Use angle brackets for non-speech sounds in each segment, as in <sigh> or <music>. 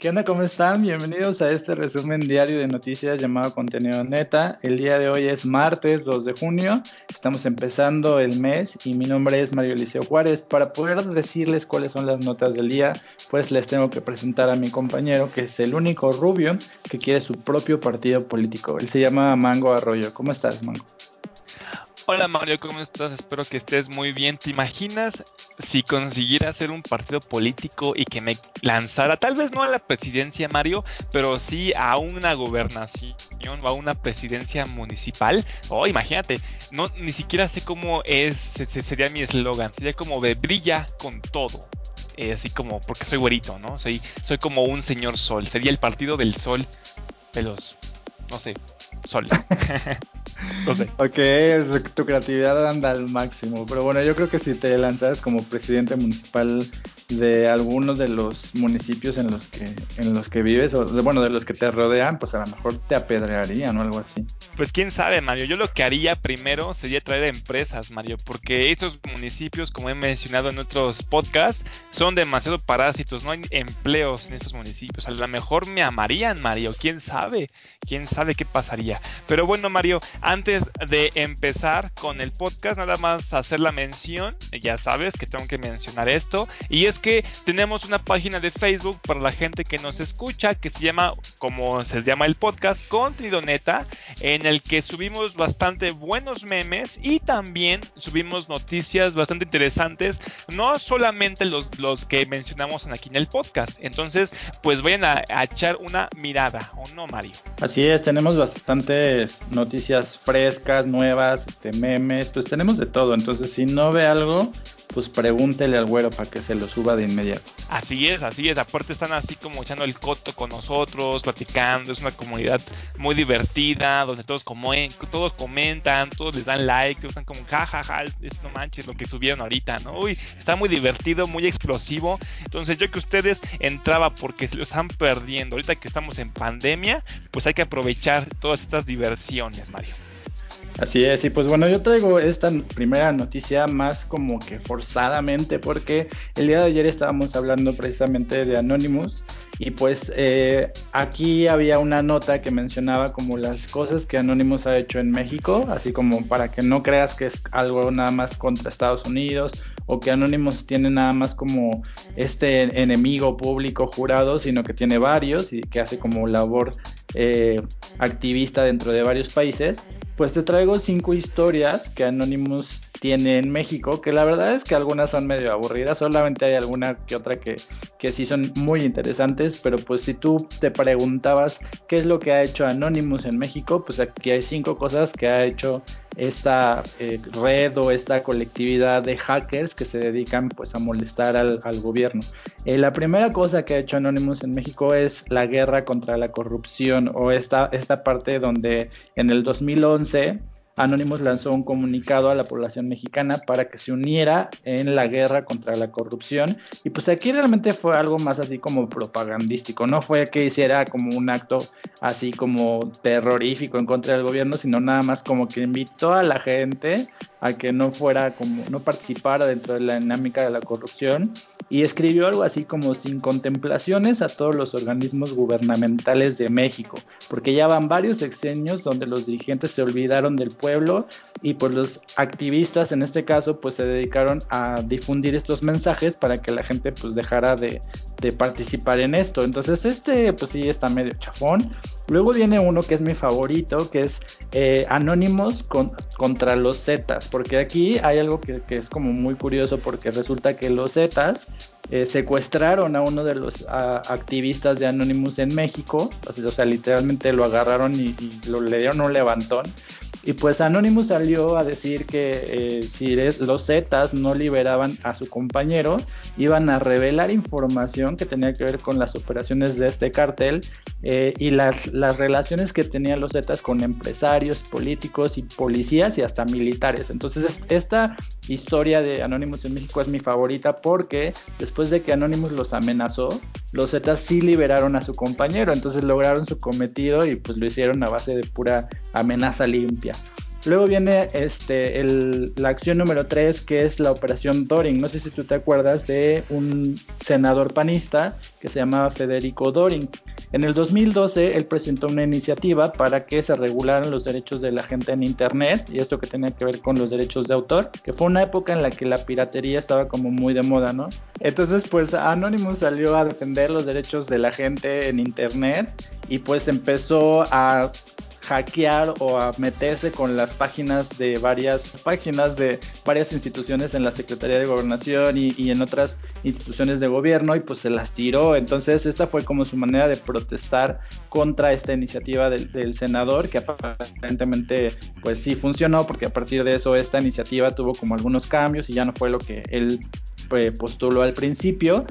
¿Qué onda? ¿Cómo están? Bienvenidos a este resumen diario de noticias llamado Contenido Neta. El día de hoy es martes 2 de junio. Estamos empezando el mes y mi nombre es Mario Eliseo Juárez. Para poder decirles cuáles son las notas del día, pues les tengo que presentar a mi compañero que es el único rubio que quiere su propio partido político. Él se llama Mango Arroyo. ¿Cómo estás, Mango? Hola Mario, ¿cómo estás? Espero que estés muy bien. ¿Te imaginas si consiguiera hacer un partido político y que me lanzara, tal vez no a la presidencia Mario, pero sí a una gobernación o a una presidencia municipal? Oh, imagínate, no ni siquiera sé cómo es, sería mi eslogan, sería como de brilla con todo. Eh, así como, porque soy güerito, ¿no? Soy, soy como un señor sol, sería el partido del sol de los, no sé, sol. <laughs> no sé. Ok, tu creatividad anda al máximo. Pero bueno, yo creo que si te lanzas como presidente municipal de algunos de los municipios en los que en los que vives o de, bueno de los que te rodean pues a lo mejor te apedrearían o algo así. Pues quién sabe Mario. Yo lo que haría primero sería traer empresas Mario porque estos municipios como he mencionado en otros podcasts son demasiado parásitos. No hay empleos en esos municipios. A lo mejor me amarían Mario. Quién sabe quién sabe qué pasaría pero bueno Mario antes de empezar con el podcast nada más hacer la mención. Ya sabes que tengo que mencionar esto. Y es que tenemos una página de Facebook para la gente que nos escucha que se llama, como se llama el podcast, Contenido Neta, en el que subimos bastante buenos memes y también subimos noticias bastante interesantes, no solamente los, los que mencionamos aquí en el podcast. Entonces, pues vayan a, a echar una mirada, ¿o no, Mario? Así es, tenemos bastantes noticias frescas, nuevas, este, memes, pues tenemos de todo. Entonces, si no ve algo, pues pregúntele al güero para que se lo suba de inmediato. Así es, así es. Aparte están así como echando el coto con nosotros, platicando. Es una comunidad muy divertida, donde todos, como, todos comentan, todos les dan like, todos están como, jajaja, ja, es no manches lo que subieron ahorita, ¿no? Uy, está muy divertido, muy explosivo. Entonces yo que ustedes entraba porque se lo están perdiendo. Ahorita que estamos en pandemia, pues hay que aprovechar todas estas diversiones, Mario. Así es, y pues bueno, yo traigo esta primera noticia más como que forzadamente porque el día de ayer estábamos hablando precisamente de Anonymous y pues eh, aquí había una nota que mencionaba como las cosas que Anonymous ha hecho en México, así como para que no creas que es algo nada más contra Estados Unidos o que Anonymous tiene nada más como este enemigo público jurado, sino que tiene varios y que hace como labor eh, activista dentro de varios países, pues te traigo cinco historias que Anonymous tiene en México, que la verdad es que algunas son medio aburridas, solamente hay alguna que otra que, que sí son muy interesantes, pero pues si tú te preguntabas qué es lo que ha hecho Anonymous en México, pues aquí hay cinco cosas que ha hecho esta eh, red o esta colectividad de hackers que se dedican pues a molestar al, gobierno. Eh, la primera cosa que ha hecho Anonymous en México es la guerra contra la corrupción o esta, esta parte donde en el 2011 Anonymous lanzó un comunicado a la población mexicana para que se uniera en la guerra contra la corrupción. Y pues aquí realmente fue algo más así como propagandístico, no fue que hiciera como un acto así como terrorífico en contra del gobierno, sino nada más como que invitó a la gente a que no fuera como, no participara dentro de la dinámica de la corrupción y escribió algo así como sin contemplaciones a todos los organismos gubernamentales de México, porque ya van varios sexenios donde los dirigentes se olvidaron del pueblo y pues los activistas en este caso pues se dedicaron a difundir estos mensajes para que la gente pues dejara de, de participar en esto. Entonces este pues sí está medio chafón. Luego viene uno que es mi favorito, que es eh, Anónimos contra los Zetas, porque aquí hay algo que, es como muy curioso, porque resulta que los Zetas eh, secuestraron a uno de los activistas de Anonymous en México, o sea, literalmente lo agarraron y, y lo, le dieron un levantón. Y pues Anonymous salió a decir que eh, si los Zetas no liberaban a su compañero, iban a revelar información que tenía que ver con las operaciones de este cartel eh, y las, las, relaciones que tenían los Zetas con empresarios, políticos y policías y hasta militares. Entonces esta historia de Anonymous en México es mi favorita porque después de que Anonymous los amenazó, los Zetas sí liberaron a su compañero, entonces lograron su cometido y pues lo hicieron a base de pura amenaza limpia. Luego viene este, la acción número 3, que es la operación Doring. No sé si tú te acuerdas de un senador panista que se llamaba Federico Doring. En el 2012 él presentó una iniciativa para que se regularan los derechos de la gente en Internet y esto que tenía que ver con los derechos de autor, que fue una época en la que la piratería estaba como muy de moda, ¿no? Entonces pues Anonymous salió a defender los derechos de la gente en Internet y pues empezó a hackear o a meterse con las páginas de varias páginas de varias instituciones en la Secretaría de Gobernación y, en otras instituciones de gobierno y pues se las tiró. Entonces esta fue como su manera de protestar contra esta iniciativa del, senador que aparentemente pues sí funcionó porque a partir de eso esta iniciativa tuvo como algunos cambios y ya no fue lo que él pues, postuló al principio.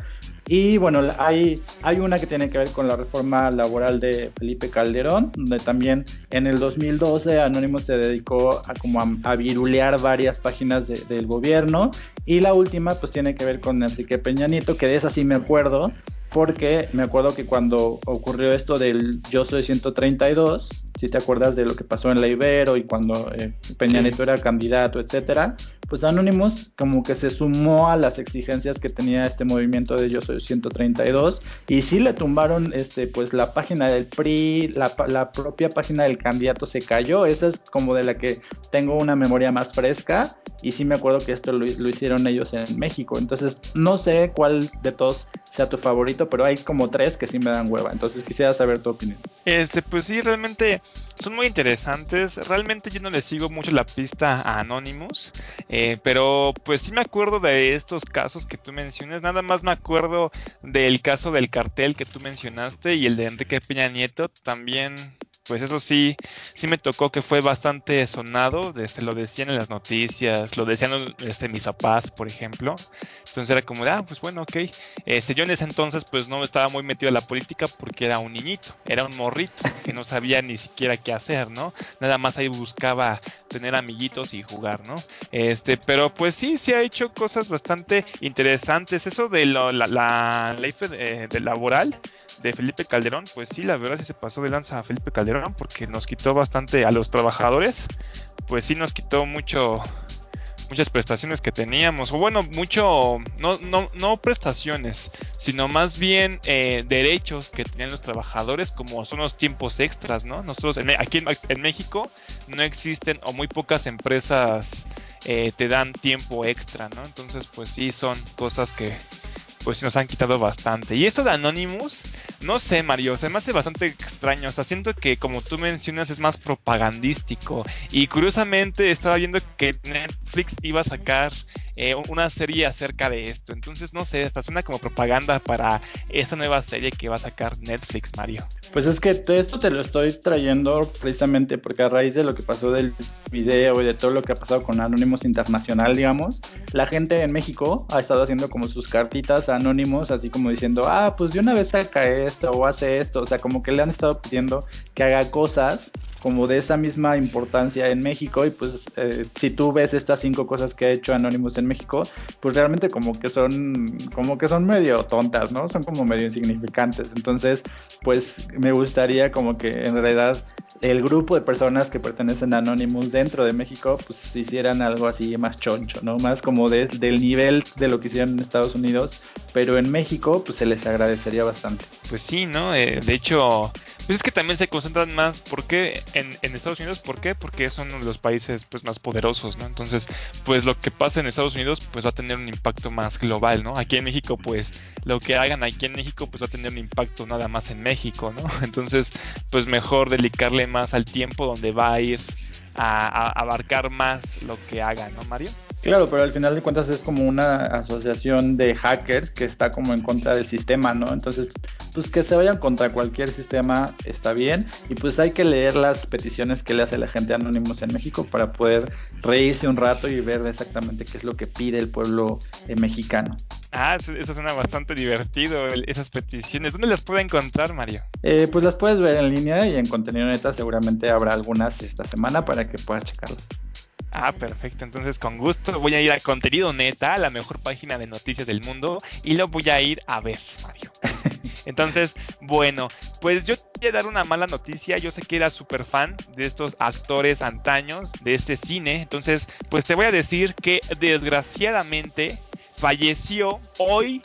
Y bueno, hay, hay una que tiene que ver con la reforma laboral de Felipe Calderón, donde también en el 2012 Anónimo se dedicó a como a, virulear varias páginas del gobierno. Y la última pues tiene que ver con Enrique Peña Nieto, que de esa sí me acuerdo, porque me acuerdo que cuando ocurrió esto del Yo Soy 132, si te acuerdas de lo que pasó en la Ibero y cuando eh, Peña Nieto era candidato, etcétera, pues Anonymous como que se sumó a las exigencias que tenía este movimiento de Yo Soy 132 y sí le tumbaron este pues la página del PRI, la, propia página del candidato se cayó, esa es como de la que tengo una memoria más fresca y sí me acuerdo que esto lo, lo hicieron ellos en México, entonces no sé cuál de todos sea tu favorito, pero hay como tres que sí me dan hueva, entonces quisiera saber tu opinión. Este, pues sí, realmente son muy interesantes. Realmente yo no le sigo mucho la pista a Anonymous, eh, pero pues sí me acuerdo de estos casos que tú mencionas. Nada más me acuerdo del caso del cartel que tú mencionaste y el de Enrique Peña Nieto. También pues eso sí, sí me tocó que fue bastante sonado, desde lo decían en las noticias, lo decían este, mis papás, por ejemplo. Entonces era como ah, pues bueno, ok. Este, yo en ese entonces pues no estaba muy metido en la política porque era un niñito, era un morrito que no sabía ni siquiera qué hacer, ¿no? Nada más ahí buscaba tener amiguitos y jugar, ¿no? Este, pero pues sí, sí ha hecho cosas bastante interesantes. Eso de la, la, ley de, de laboral, de Felipe Calderón, pues sí, la verdad sí se pasó de lanza a Felipe Calderón porque nos quitó bastante a los trabajadores, pues sí nos quitó mucho muchas prestaciones que teníamos, o bueno, mucho, no, no, no prestaciones, sino más bien eh, derechos que tenían los trabajadores, como son los tiempos extras, ¿no? Nosotros aquí en, en, México no existen o muy pocas empresas eh, te dan tiempo extra, ¿no? Entonces, pues sí, son cosas que, pues nos han quitado bastante. Y esto de Anonymous, no sé, Mario, se me hace bastante extraño. O sea, siento que como tú mencionas es más propagandístico. Y curiosamente estaba viendo que Netflix iba a sacar eh, una serie acerca de esto. Entonces, no sé, esta suena como propaganda para esta nueva serie que va a sacar Netflix, Mario. Pues es que esto te lo estoy trayendo precisamente porque a raíz de lo que pasó del video y de todo lo que ha pasado con Anónimos Internacional, digamos, la gente en México ha estado haciendo como sus cartitas a Anónimos, así como diciendo, ah, pues de una vez saca esto o hace esto, o sea, como que le han estado pidiendo que haga cosas como de esa misma importancia en México y pues eh, si tú ves estas cinco cosas que ha hecho Anonymous en México, pues realmente como que son como que son medio tontas, ¿no? Son como medio insignificantes. Entonces, pues me gustaría como que en realidad el grupo de personas que pertenecen a Anonymous dentro de México, pues hicieran algo así más choncho, ¿no? Más como del nivel de lo que hicieron en Estados Unidos, pero en México, pues se les agradecería bastante. Pues sí, ¿no? Eh, de hecho, pues es que también se concentran más, ¿por qué? En, Estados Unidos, ¿por qué? Porque son los países pues más poderosos, ¿no? Entonces, pues lo que pasa en Estados Unidos pues va a tener un impacto más global, ¿no? Aquí en México pues lo que hagan aquí en México pues va a tener un impacto nada más en México, ¿no? <laughs> Entonces, pues mejor dedicarle más al tiempo donde va a ir a, a abarcar más lo que haga, ¿no, Mario? Claro, pero al final de cuentas es como una asociación de hackers que está como en contra del sistema, ¿no? Entonces, pues que se vayan contra cualquier sistema está bien y pues hay que leer las peticiones que le hace la gente anónimos en México para poder reírse un rato y ver exactamente qué es lo que pide el pueblo eh, mexicano. Ah, eso suena bastante divertido, esas peticiones. ¿Dónde las puedo encontrar, Mario? Eh, pues las puedes ver en línea y en contenido neta seguramente habrá algunas esta semana para que puedas checarlas. Ah, perfecto. Entonces, con gusto voy a ir a Contenido Neta, la mejor página de noticias del mundo, y lo voy a ir a ver, Mario. <laughs> Entonces, bueno, pues yo quiero dar una mala noticia. Yo sé que era súper fan de estos actores antaños, de este cine. Entonces, pues te voy a decir que desgraciadamente falleció hoy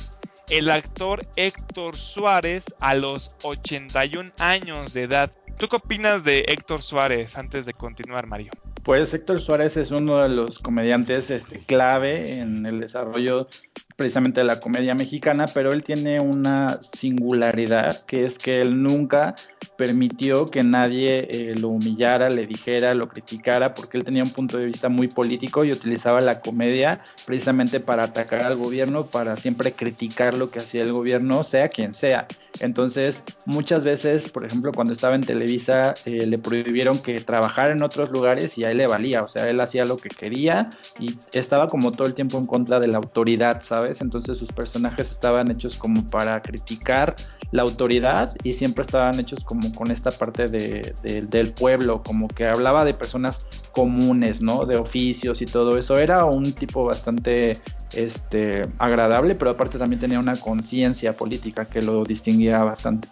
el actor Héctor Suárez a los 81 años de edad. ¿Tú qué opinas de Héctor Suárez antes de continuar, Mario? Pues Héctor Suárez es uno de los comediantes este, clave en el desarrollo precisamente de la comedia mexicana, pero él tiene una singularidad que es que él nunca permitió que nadie eh, lo humillara, le dijera, lo criticara, porque él tenía un punto de vista muy político y utilizaba la comedia precisamente para atacar al gobierno, para siempre criticar lo que hacía el gobierno, sea quien sea. Entonces, muchas veces, por ejemplo, cuando estaba en Televisa, eh, le prohibieron que trabajara en otros lugares y a él le valía, o sea, él hacía lo que quería y estaba como todo el tiempo en contra de la autoridad, ¿sabes? Entonces sus personajes estaban hechos como para criticar la autoridad y siempre estaban hechos como con esta parte de, del pueblo, como que hablaba de personas comunes, ¿no? De oficios y todo eso. Era un tipo bastante este, agradable, pero aparte también tenía una conciencia política que lo distinguía bastante.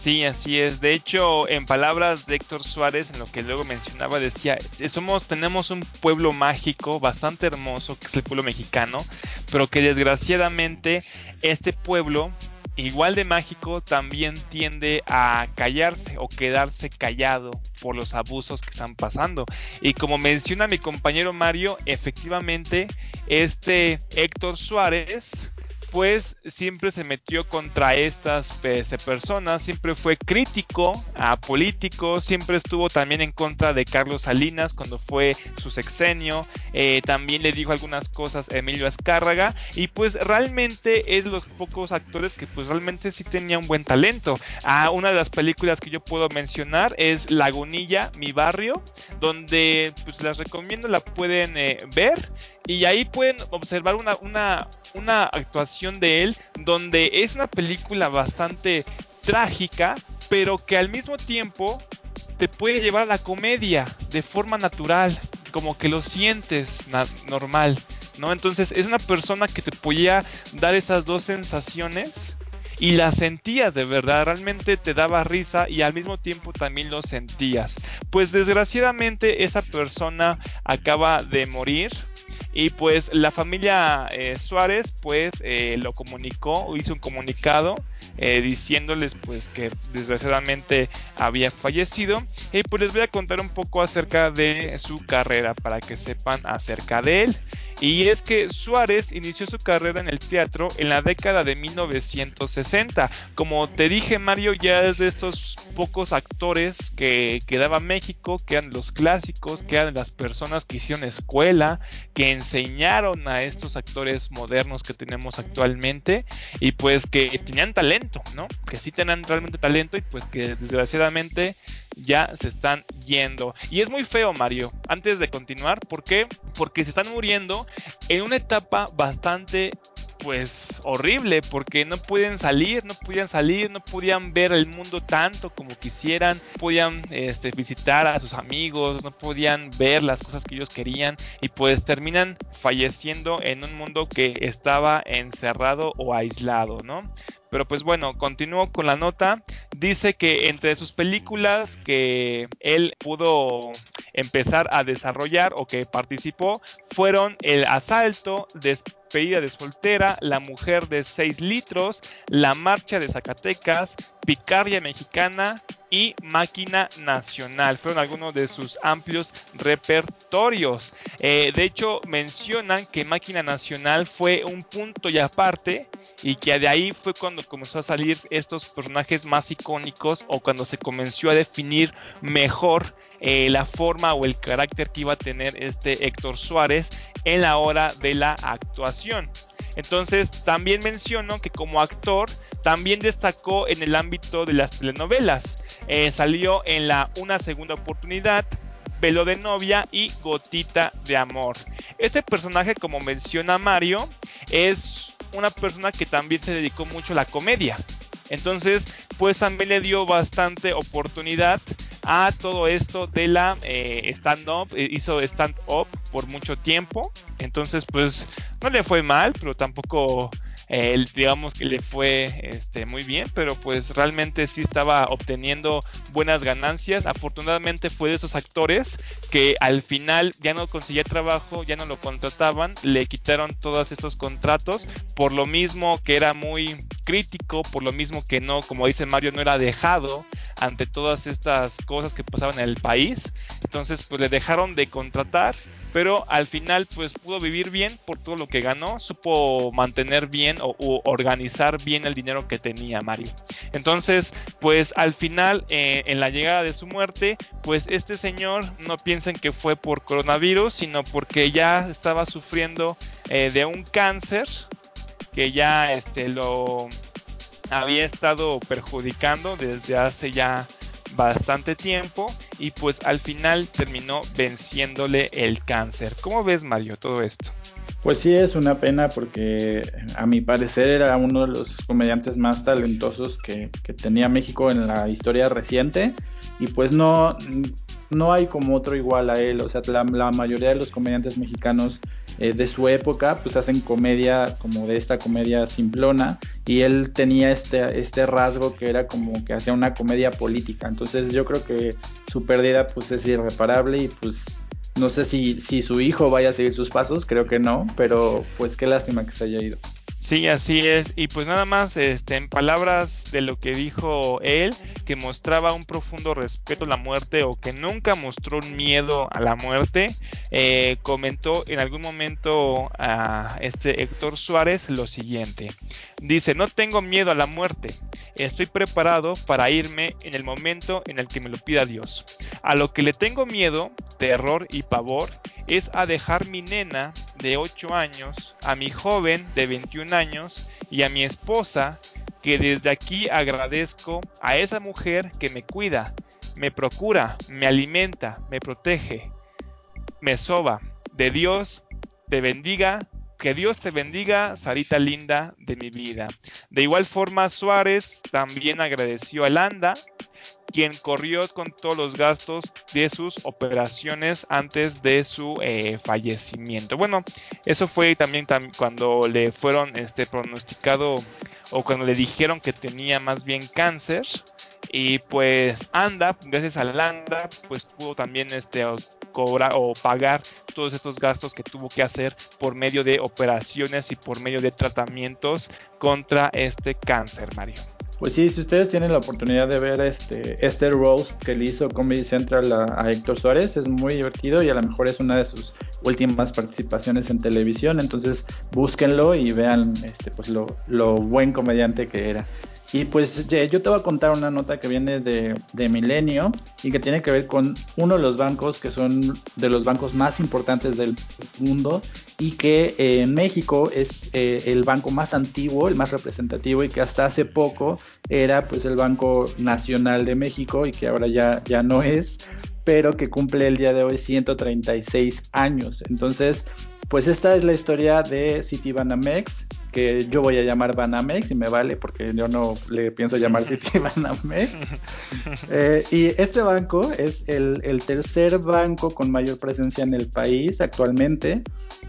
Sí, así es. De hecho, en palabras de Héctor Suárez, en lo que luego mencionaba, decía, somos, tenemos un pueblo mágico bastante hermoso, que es el pueblo mexicano, pero que desgraciadamente este pueblo igual de mágico también tiende a callarse o quedarse callado por los abusos que están pasando. Y como menciona mi compañero Mario, efectivamente este Héctor Suárez pues siempre se metió contra estas este, personas, siempre fue crítico a políticos, siempre estuvo también en contra de Carlos Salinas cuando fue su sexenio, eh, también le dijo algunas cosas a Emilio Azcárraga y pues realmente es los pocos actores que pues realmente sí tenía un buen talento. Ah, una de las películas que yo puedo mencionar es Lagunilla, mi barrio, donde pues las recomiendo, la pueden eh, ver y ahí pueden observar una, una, una actuación de él donde es una película bastante trágica, pero que al mismo tiempo te puede llevar a la comedia de forma natural, como que lo sientes normal, ¿no? Entonces es una persona que te podía dar esas dos sensaciones y las sentías de verdad, realmente te daba risa y al mismo tiempo también lo sentías. Pues desgraciadamente esa persona acaba de morir y pues la familia eh, Suárez pues eh, lo comunicó, hizo un comunicado eh, diciéndoles pues que desgraciadamente había fallecido. Y pues les voy a contar un poco acerca de su carrera para que sepan acerca de él. Y es que Suárez inició su carrera en el teatro en la década de 1960. Como te dije, Mario ya es de estos pocos actores que, que daba México, que eran los clásicos, que eran las personas que hicieron escuela, que enseñaron a estos actores modernos que tenemos actualmente y pues que tenían talento, ¿no? Que sí tenían realmente talento y pues que desgraciadamente ya se están yendo. Y es muy feo, Mario. Antes de continuar, ¿por qué? Porque se están muriendo en una etapa bastante pues horrible porque no pueden salir, no podían salir, no podían ver el mundo tanto como quisieran, podían este, visitar a sus amigos, no podían ver las cosas que ellos querían y pues terminan falleciendo en un mundo que estaba encerrado o aislado, ¿no? Pero pues bueno, continúo con la nota. Dice que entre sus películas que él pudo empezar a desarrollar o que participó fueron El Asalto, Despedida de Soltera, La Mujer de 6 litros, La Marcha de Zacatecas, Picaria Mexicana y Máquina Nacional. Fueron algunos de sus amplios repertorios. Eh, de hecho, mencionan que Máquina Nacional fue un punto y aparte y que de ahí fue cuando comenzó a salir estos personajes más icónicos o cuando se comenzó a definir mejor eh, la forma o el carácter que iba a tener este Héctor Suárez en la hora de la actuación. Entonces también menciono que como actor también destacó en el ámbito de las telenovelas. Eh, salió en la Una Segunda Oportunidad, Velo de Novia y Gotita de Amor. Este personaje, como menciona Mario, es una persona que también se dedicó mucho a la comedia. Entonces, pues también le dio bastante oportunidad a todo esto de la eh, stand-up. Eh, hizo stand-up por mucho tiempo. Entonces, pues no le fue mal, pero tampoco eh, digamos que le fue este, muy bien, pero pues realmente sí estaba obteniendo buenas ganancias. Afortunadamente fue de esos actores que al final ya no conseguía trabajo, ya no lo contrataban, le quitaron todos estos contratos, por lo mismo que era muy crítico, por lo mismo que no, como dice Mario, no era dejado ante todas estas cosas que pasaban en el país. Entonces, pues le dejaron de contratar, pero al final, pues pudo vivir bien por todo lo que ganó, supo mantener bien o, organizar bien el dinero que tenía Mario. Entonces, pues al final, eh, en la llegada de su muerte, pues este señor no piensen que fue por coronavirus, sino porque ya estaba sufriendo eh, de un cáncer que ya este, lo había estado perjudicando desde hace ya bastante tiempo y pues al final terminó venciéndole el cáncer. ¿Cómo ves Mario todo esto? Pues sí, es una pena porque a mi parecer era uno de los comediantes más talentosos que, que tenía México en la historia reciente y pues no, no hay como otro igual a él, o sea, la, la mayoría de los comediantes mexicanos eh, de su época, pues hacen comedia como de esta comedia simplona y él tenía este, este rasgo que era como que hacía una comedia política, entonces yo creo que su pérdida pues es irreparable y pues no sé si, si su hijo vaya a seguir sus pasos, creo que no, pero pues qué lástima que se haya ido. Sí, así es. Y pues nada más, este, en palabras de lo que dijo él, que mostraba un profundo respeto a la muerte o que nunca mostró un miedo a la muerte, eh, comentó en algún momento a este Héctor Suárez lo siguiente. Dice, no tengo miedo a la muerte, estoy preparado para irme en el momento en el que me lo pida Dios. A lo que le tengo miedo, terror y pavor es a dejar mi nena de 8 años, a mi joven de 21 años y a mi esposa, que desde aquí agradezco a esa mujer que me cuida, me procura, me alimenta, me protege, me soba. De Dios te bendiga, que Dios te bendiga, Sarita linda de mi vida. De igual forma, Suárez también agradeció a Landa quien corrió con todos los gastos de sus operaciones antes de su eh, fallecimiento. Bueno, eso fue también cuando le fueron este, pronosticado o cuando le dijeron que tenía más bien cáncer. Y pues anda, gracias a Anda, pues pudo también este, cobrar o pagar todos estos gastos que tuvo que hacer por medio de operaciones y por medio de tratamientos contra este cáncer, Mario. Pues sí, si ustedes tienen la oportunidad de ver este, este roast que le hizo Comedy Central a, Héctor Suárez, es muy divertido y a lo mejor es una de sus últimas participaciones en televisión, entonces búsquenlo y vean este, pues lo, lo buen comediante que era. Y pues yo te voy a contar una nota que viene de, de, Milenio y que tiene que ver con uno de los bancos que son de los bancos más importantes del mundo y que eh, en México es eh, el banco más antiguo, el más representativo y que hasta hace poco era pues el Banco Nacional de México y que ahora ya, ya no es, pero que cumple el día de hoy 136 años. Entonces, pues esta es la historia de Citibanamex, que yo voy a llamar Banamex y me vale porque yo no le pienso llamar Citibanamex. <laughs> Eh, y este banco es el, tercer banco con mayor presencia en el país actualmente.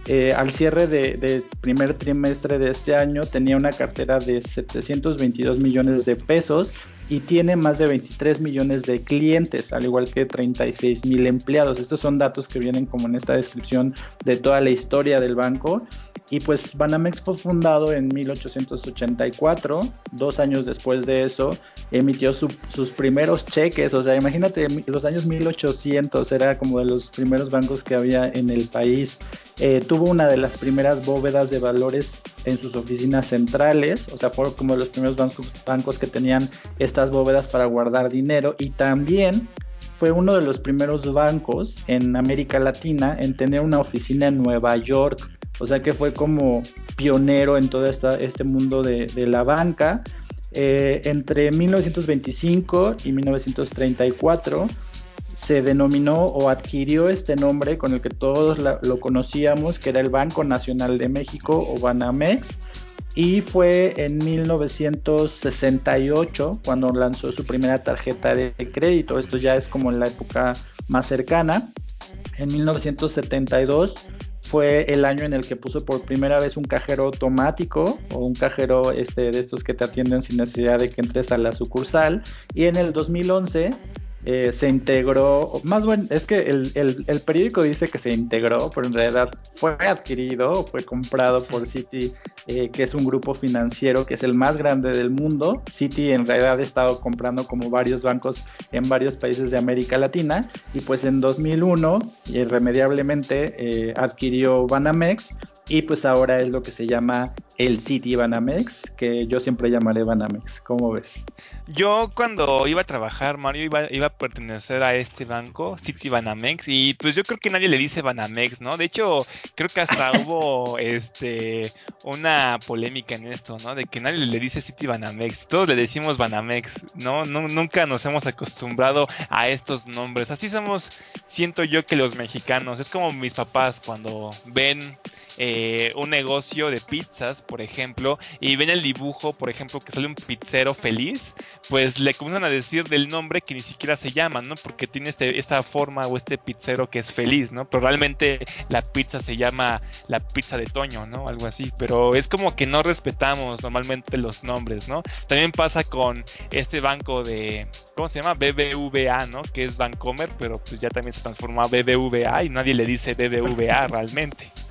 Eh, al cierre del de primer trimestre de este año tenía una cartera de 722 millones de pesos y tiene más de 23 millones de clientes, al igual que 36 mil empleados. Estos son datos que vienen como en esta descripción de toda la historia del banco. Y pues Banamex fue fundado en 1884, dos años después de eso emitió sus primeros cheques, o sea, imagínate, los años 1800 era como de los primeros bancos que había en el país. Eh, tuvo una de las primeras bóvedas de valores en sus oficinas centrales, o sea, fue como de los primeros bancos, bancos que tenían estas bóvedas para guardar dinero y también fue uno de los primeros bancos en América Latina en tener una oficina en Nueva York. O sea que fue como pionero en todo esta, este mundo de, la banca. Eh, entre 1925 y 1934 se denominó o adquirió este nombre con el que todos lo conocíamos, que era el Banco Nacional de México o Banamex. Y fue en 1968 cuando lanzó su primera tarjeta de crédito. Esto ya es como en la época más cercana. En 1972 fue el año en el que puso por primera vez un cajero automático o un cajero este, de estos que te atienden sin necesidad de que entres a la sucursal. Y en el 2011 eh, se integró, más bueno, es que el, el, periódico dice que se integró, pero en realidad fue adquirido, fue comprado por Citi, eh, que es un grupo financiero que es el más grande del mundo. Citi en realidad ha estado comprando como varios bancos en varios países de América Latina y pues en 2001 irremediablemente eh, adquirió Banamex y pues ahora es lo que se llama el City Banamex, que yo siempre llamaré Banamex. ¿Cómo ves? Yo cuando iba a trabajar, Mario, iba, iba a pertenecer a este banco, City Banamex, y pues yo creo que nadie le dice Banamex, ¿no? De hecho, creo que hasta <laughs> hubo este una polémica en esto, ¿no? De que nadie le dice City Banamex, todos le decimos Banamex, ¿no? no nunca nos hemos acostumbrado a estos nombres. Así somos, siento yo que los mexicanos, es como mis papás cuando ven eh, un negocio de pizzas, por ejemplo, y ven el dibujo, por ejemplo, que sale un pizzero feliz, pues le comienzan a decir del nombre que ni siquiera se llama, ¿no? Porque tiene este, esta forma o este pizzero que es feliz, ¿no? Pero realmente la pizza se llama la pizza de Toño, ¿no? Algo así, pero es como que no respetamos normalmente los nombres, ¿no? También pasa con este banco de, ¿cómo se llama? BBVA, ¿no? Que es Bancomer, pero pues ya también se transformó a BBVA y nadie le dice BBVA realmente. <laughs>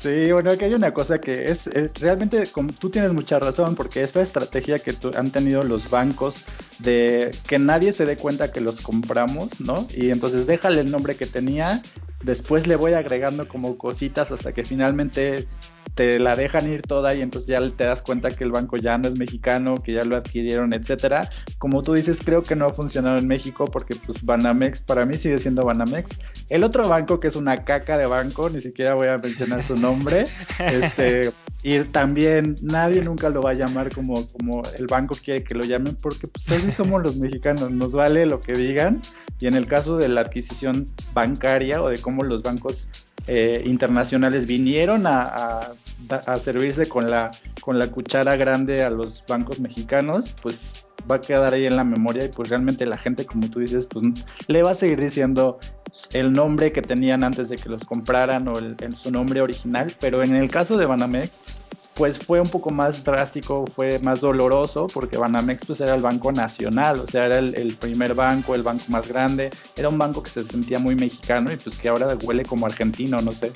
Sí, bueno, aquí hay una cosa que es, eh, realmente como tú tienes mucha razón, porque esta estrategia que han tenido los bancos de que nadie se dé cuenta que los compramos, ¿no? Y entonces déjale el nombre que tenía, después le voy agregando como cositas hasta que finalmente te la dejan ir toda y entonces ya te das cuenta que el banco ya no es mexicano, que ya lo adquirieron, etcétera. Como tú dices, creo que no ha funcionado en México porque pues Banamex para mí sigue siendo Banamex. El otro banco que es una caca de banco, ni siquiera voy a mencionar su nombre, <laughs> este y también nadie nunca lo va a llamar como, como el banco quiere que lo llamen porque pues así <laughs> somos los mexicanos, nos vale lo que digan y en el caso de la adquisición bancaria o de cómo los bancos eh, internacionales vinieron a, servirse con la, con la cuchara grande a los bancos mexicanos, pues va a quedar ahí en la memoria y pues realmente la gente, como tú dices, pues le va a seguir diciendo el nombre que tenían antes de que los compraran o el, su nombre original, pero en el caso de Banamex, pues fue un poco más drástico, fue más doloroso, porque Banamex pues era el banco nacional, o sea, era el, primer banco, el banco más grande, era un banco que se sentía muy mexicano y pues que ahora huele como argentino, no sé.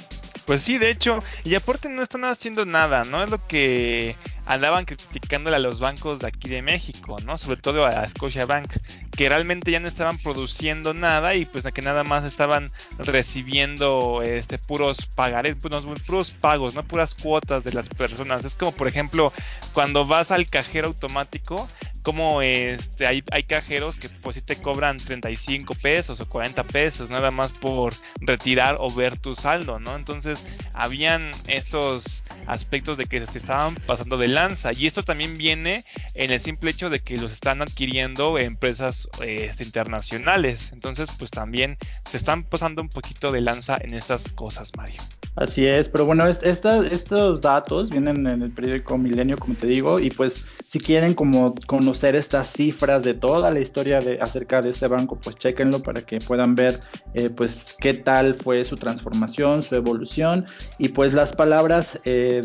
Pues sí, de hecho, y aparte no están haciendo nada, ¿no? Es lo que andaban criticándole a los bancos de aquí de México, ¿no? Sobre todo a Scotiabank, que realmente ya no estaban produciendo nada y pues que nada más estaban recibiendo este puros pagarés, puros, puros pagos, ¿no? Puras cuotas de las personas. Es como por ejemplo cuando vas al cajero automático como este hay, hay cajeros que pues si te cobran 35 pesos o 40 pesos nada más por retirar o ver tu saldo, ¿no? Entonces habían estos aspectos de que se estaban pasando de lanza y esto también viene en el simple hecho de que los están adquiriendo empresas este, internacionales. Entonces pues también se están pasando un poquito de lanza en estas cosas, Mario. Así es, pero bueno, estos datos vienen en el periódico Milenio, como te digo, y pues si quieren como conocer estas cifras de toda la historia de, acerca de este banco, pues chequenlo para que puedan ver eh, pues qué tal fue su transformación, su evolución y pues las palabras eh,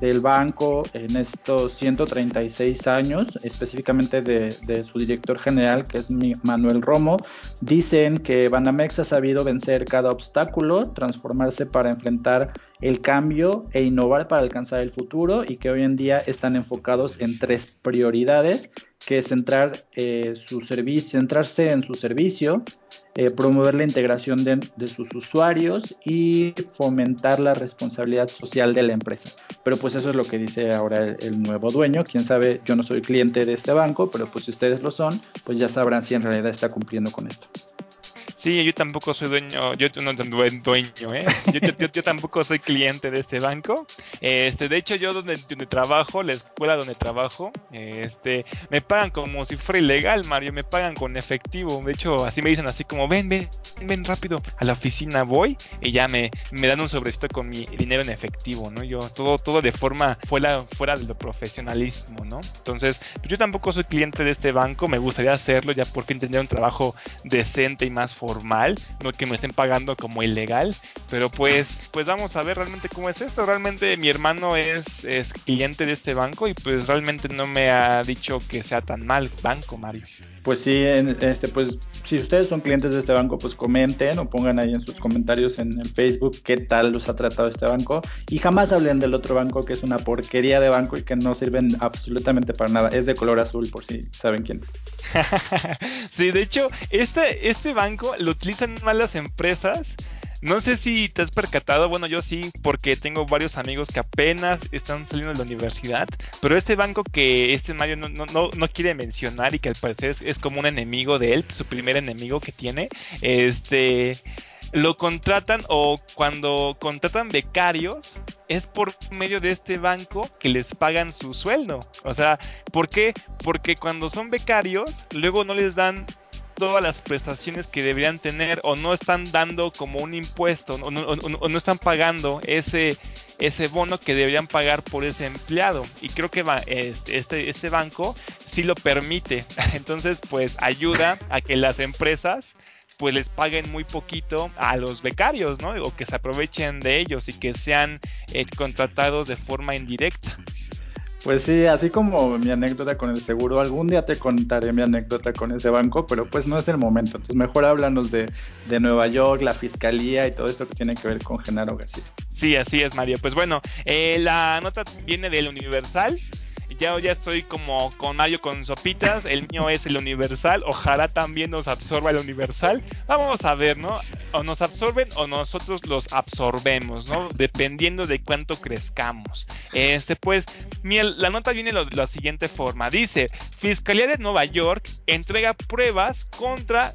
del banco en estos 136 años, específicamente de, de su director general que es Manuel Romo, dicen que Banamex ha sabido vencer cada obstáculo, transformarse para enfrentar el cambio e innovar para alcanzar el futuro y que hoy en día están enfocados en tres prioridades, que centrar eh, su servicio, centrarse en su servicio, eh, promover la integración de, sus usuarios y fomentar la responsabilidad social de la empresa. Pero pues eso es lo que dice ahora el, nuevo dueño. Quién sabe, yo no soy cliente de este banco, pero pues si ustedes lo son, pues ya sabrán si en realidad está cumpliendo con esto. Sí, yo tampoco soy dueño, yo no dueño, ¿eh? Yo, tampoco soy cliente de este banco. Este, de hecho, yo donde, donde trabajo, la escuela donde trabajo, este, me pagan como si fuera ilegal, Mario, me pagan con efectivo. De hecho, así me dicen así como, ven, ven, ven rápido a la oficina, voy y ya me, me dan un sobrecito con mi dinero en efectivo, ¿no? Yo todo, todo de forma fuera, fuera de lo profesionalismo, ¿no? Entonces, yo tampoco soy cliente de este banco, me gustaría hacerlo ya por fin un trabajo decente y más formal, no que me estén pagando como ilegal, pero pues, pues vamos a ver realmente cómo es esto. Realmente mi hermano es, cliente de este banco y pues realmente no me ha dicho que sea tan mal banco, Mario. Pues sí, este, pues si ustedes son clientes de este banco, pues comenten o pongan ahí en sus comentarios en el Facebook qué tal los ha tratado este banco y jamás hablen del otro banco que es una porquería de banco y que no sirven absolutamente para nada. Es de color azul por si saben quién es. <laughs> sí, de hecho, este, este banco lo utilizan más las empresas no sé si te has percatado, bueno, yo sí, porque tengo varios amigos que apenas están saliendo de la universidad, pero este banco que este Mario no, no, no, quiere mencionar y que al parecer es, como un enemigo de él, su primer enemigo que tiene, este lo contratan o cuando contratan becarios es por medio de este banco que les pagan su sueldo. O sea, ¿por qué? Porque cuando son becarios, luego no les dan todas las prestaciones que deberían tener o no están dando como un impuesto o no, están pagando ese, ese bono que deberían pagar por ese empleado. Y creo que va, este, este, este banco sí lo permite. <laughs> Entonces, pues ayuda a que las empresas pues les paguen muy poquito a los becarios, ¿no? O que se aprovechen de ellos y que sean eh, contratados de forma indirecta. Pues sí, así como mi anécdota con el seguro, algún día te contaré mi anécdota con ese banco, pero pues no es el momento. Entonces mejor háblanos de, de Nueva York, la fiscalía y todo esto que tiene que ver con Genaro García. Sí, así es, Mario. Pues bueno, eh, la nota viene del Universal ya, ya estoy como con Mario con sopitas, el mío es el universal, ojalá también nos absorba el universal. Vamos a ver, ¿no? O nos absorben o nosotros los absorbemos, ¿no? Dependiendo de cuánto crezcamos. Este, pues, la nota viene de la siguiente forma. Dice, Fiscalía de Nueva York entrega pruebas contra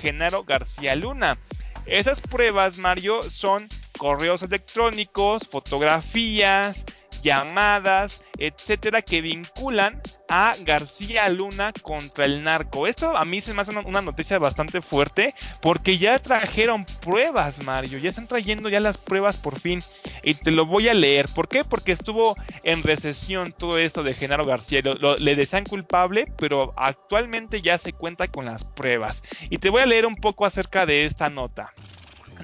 Genaro García Luna. Esas pruebas, Mario, son correos electrónicos, fotografías, llamadas, etcétera, que vinculan a García Luna contra el narco. Esto a mí se me hace una, noticia bastante fuerte porque ya trajeron pruebas, Mario. Ya están trayendo ya las pruebas por fin. Y te lo voy a leer. ¿Por qué? Porque estuvo en recesión todo esto de Genaro García. le desean culpable, pero actualmente ya se cuenta con las pruebas. Y te voy a leer un poco acerca de esta nota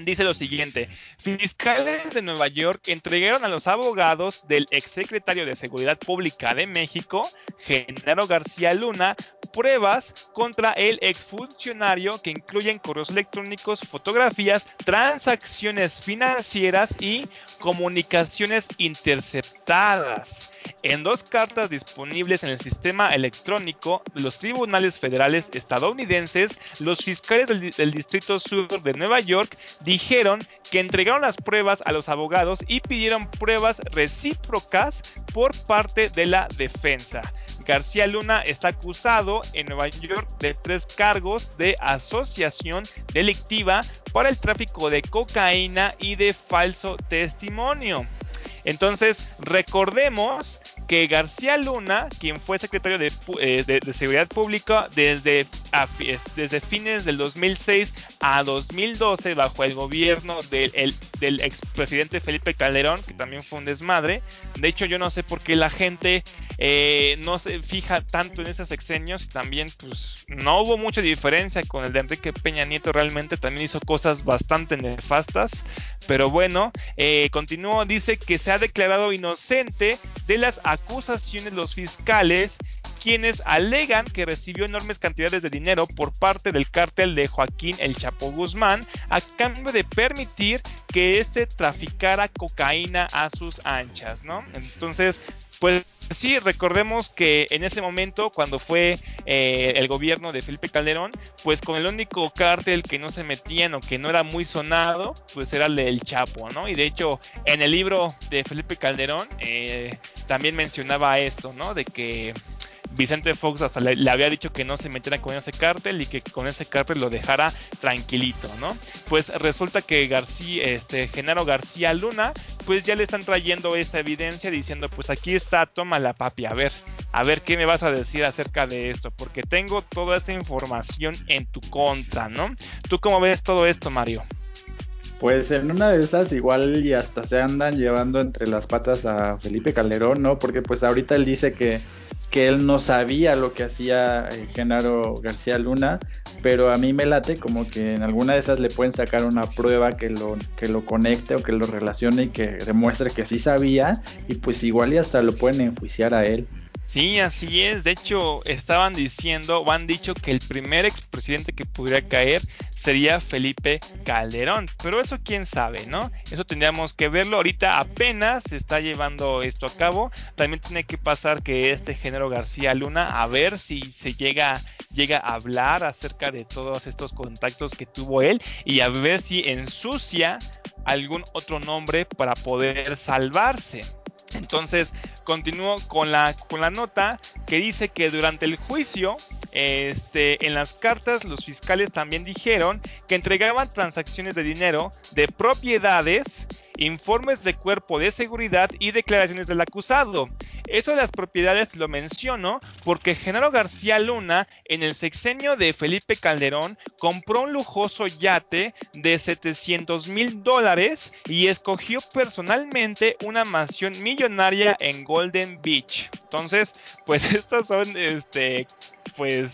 dice lo siguiente, fiscales de Nueva York entregaron a los abogados del exsecretario de Seguridad Pública de México, Genaro García Luna, pruebas contra el exfuncionario que incluyen correos electrónicos, fotografías, transacciones financieras y comunicaciones interceptadas. En dos cartas disponibles en el sistema electrónico de los tribunales federales estadounidenses, los fiscales del, Distrito Sur de Nueva York dijeron que entregaron las pruebas a los abogados y pidieron pruebas recíprocas por parte de la defensa. García Luna está acusado en Nueva York de tres cargos de asociación delictiva para el tráfico de cocaína y de falso testimonio. Entonces, recordemos que García Luna, quien fue secretario de, eh, Seguridad Pública desde, desde fines del 2006 a 2012 bajo el gobierno del, del expresidente Felipe Calderón, que también fue un desmadre. De hecho, yo no sé por qué la gente eh, no se fija tanto en esos exenios y también pues no hubo mucha diferencia con el de Enrique Peña Nieto, realmente también hizo cosas bastante nefastas, pero bueno, eh, continuó, dice que se ha declarado inocente de las acusaciones los fiscales quienes alegan que recibió enormes cantidades de dinero por parte del cártel de Joaquín El Chapo Guzmán a cambio de permitir que éste traficara cocaína a sus anchas, ¿no? Entonces, pues sí, recordemos que en ese momento, cuando fue eh, el gobierno de Felipe Calderón, pues con el único cártel que no se metían o que no era muy sonado, pues era el del Chapo, ¿no? Y de hecho, en el libro de Felipe Calderón eh, también mencionaba esto, ¿no? De que Vicente Fox hasta le, había dicho que no se metiera con ese cártel y que con ese cártel lo dejara tranquilito, ¿no? Pues resulta que García, este, Genaro García Luna pues ya le están trayendo esta evidencia diciendo, pues aquí está, toma la papi, a ver, a ver qué me vas a decir acerca de esto, porque tengo toda esta información en tu contra, ¿no? ¿Tú cómo ves todo esto, Mario? Pues en una de esas igual y hasta se andan llevando entre las patas a Felipe Calderón, ¿no? Porque pues ahorita él dice que, que él no sabía lo que hacía eh, Genaro García Luna, pero a mí me late como que en alguna de esas le pueden sacar una prueba que lo, que lo conecte o que lo relacione y que demuestre que sí sabía y pues igual y hasta lo pueden enjuiciar a él. Sí, así es. De hecho, estaban diciendo o han dicho que el primer expresidente que pudiera caer sería Felipe Calderón. Pero eso quién sabe, ¿no? Eso tendríamos que verlo. Ahorita apenas se está llevando esto a cabo. También tiene que pasar que este género García Luna, a ver si se llega, llega a hablar acerca de todos estos contactos que tuvo él y a ver si ensucia algún otro nombre para poder salvarse. Entonces, continúo con la, con la nota que dice que durante el juicio, este, en las cartas los fiscales también dijeron que entregaban transacciones de dinero de propiedades informes de cuerpo de seguridad y declaraciones del acusado. Eso de las propiedades lo menciono porque Genaro García Luna en el sexenio de Felipe Calderón compró un lujoso yate de 700 mil dólares y escogió personalmente una mansión millonaria en Golden Beach. Entonces, pues <laughs> estas son, este, pues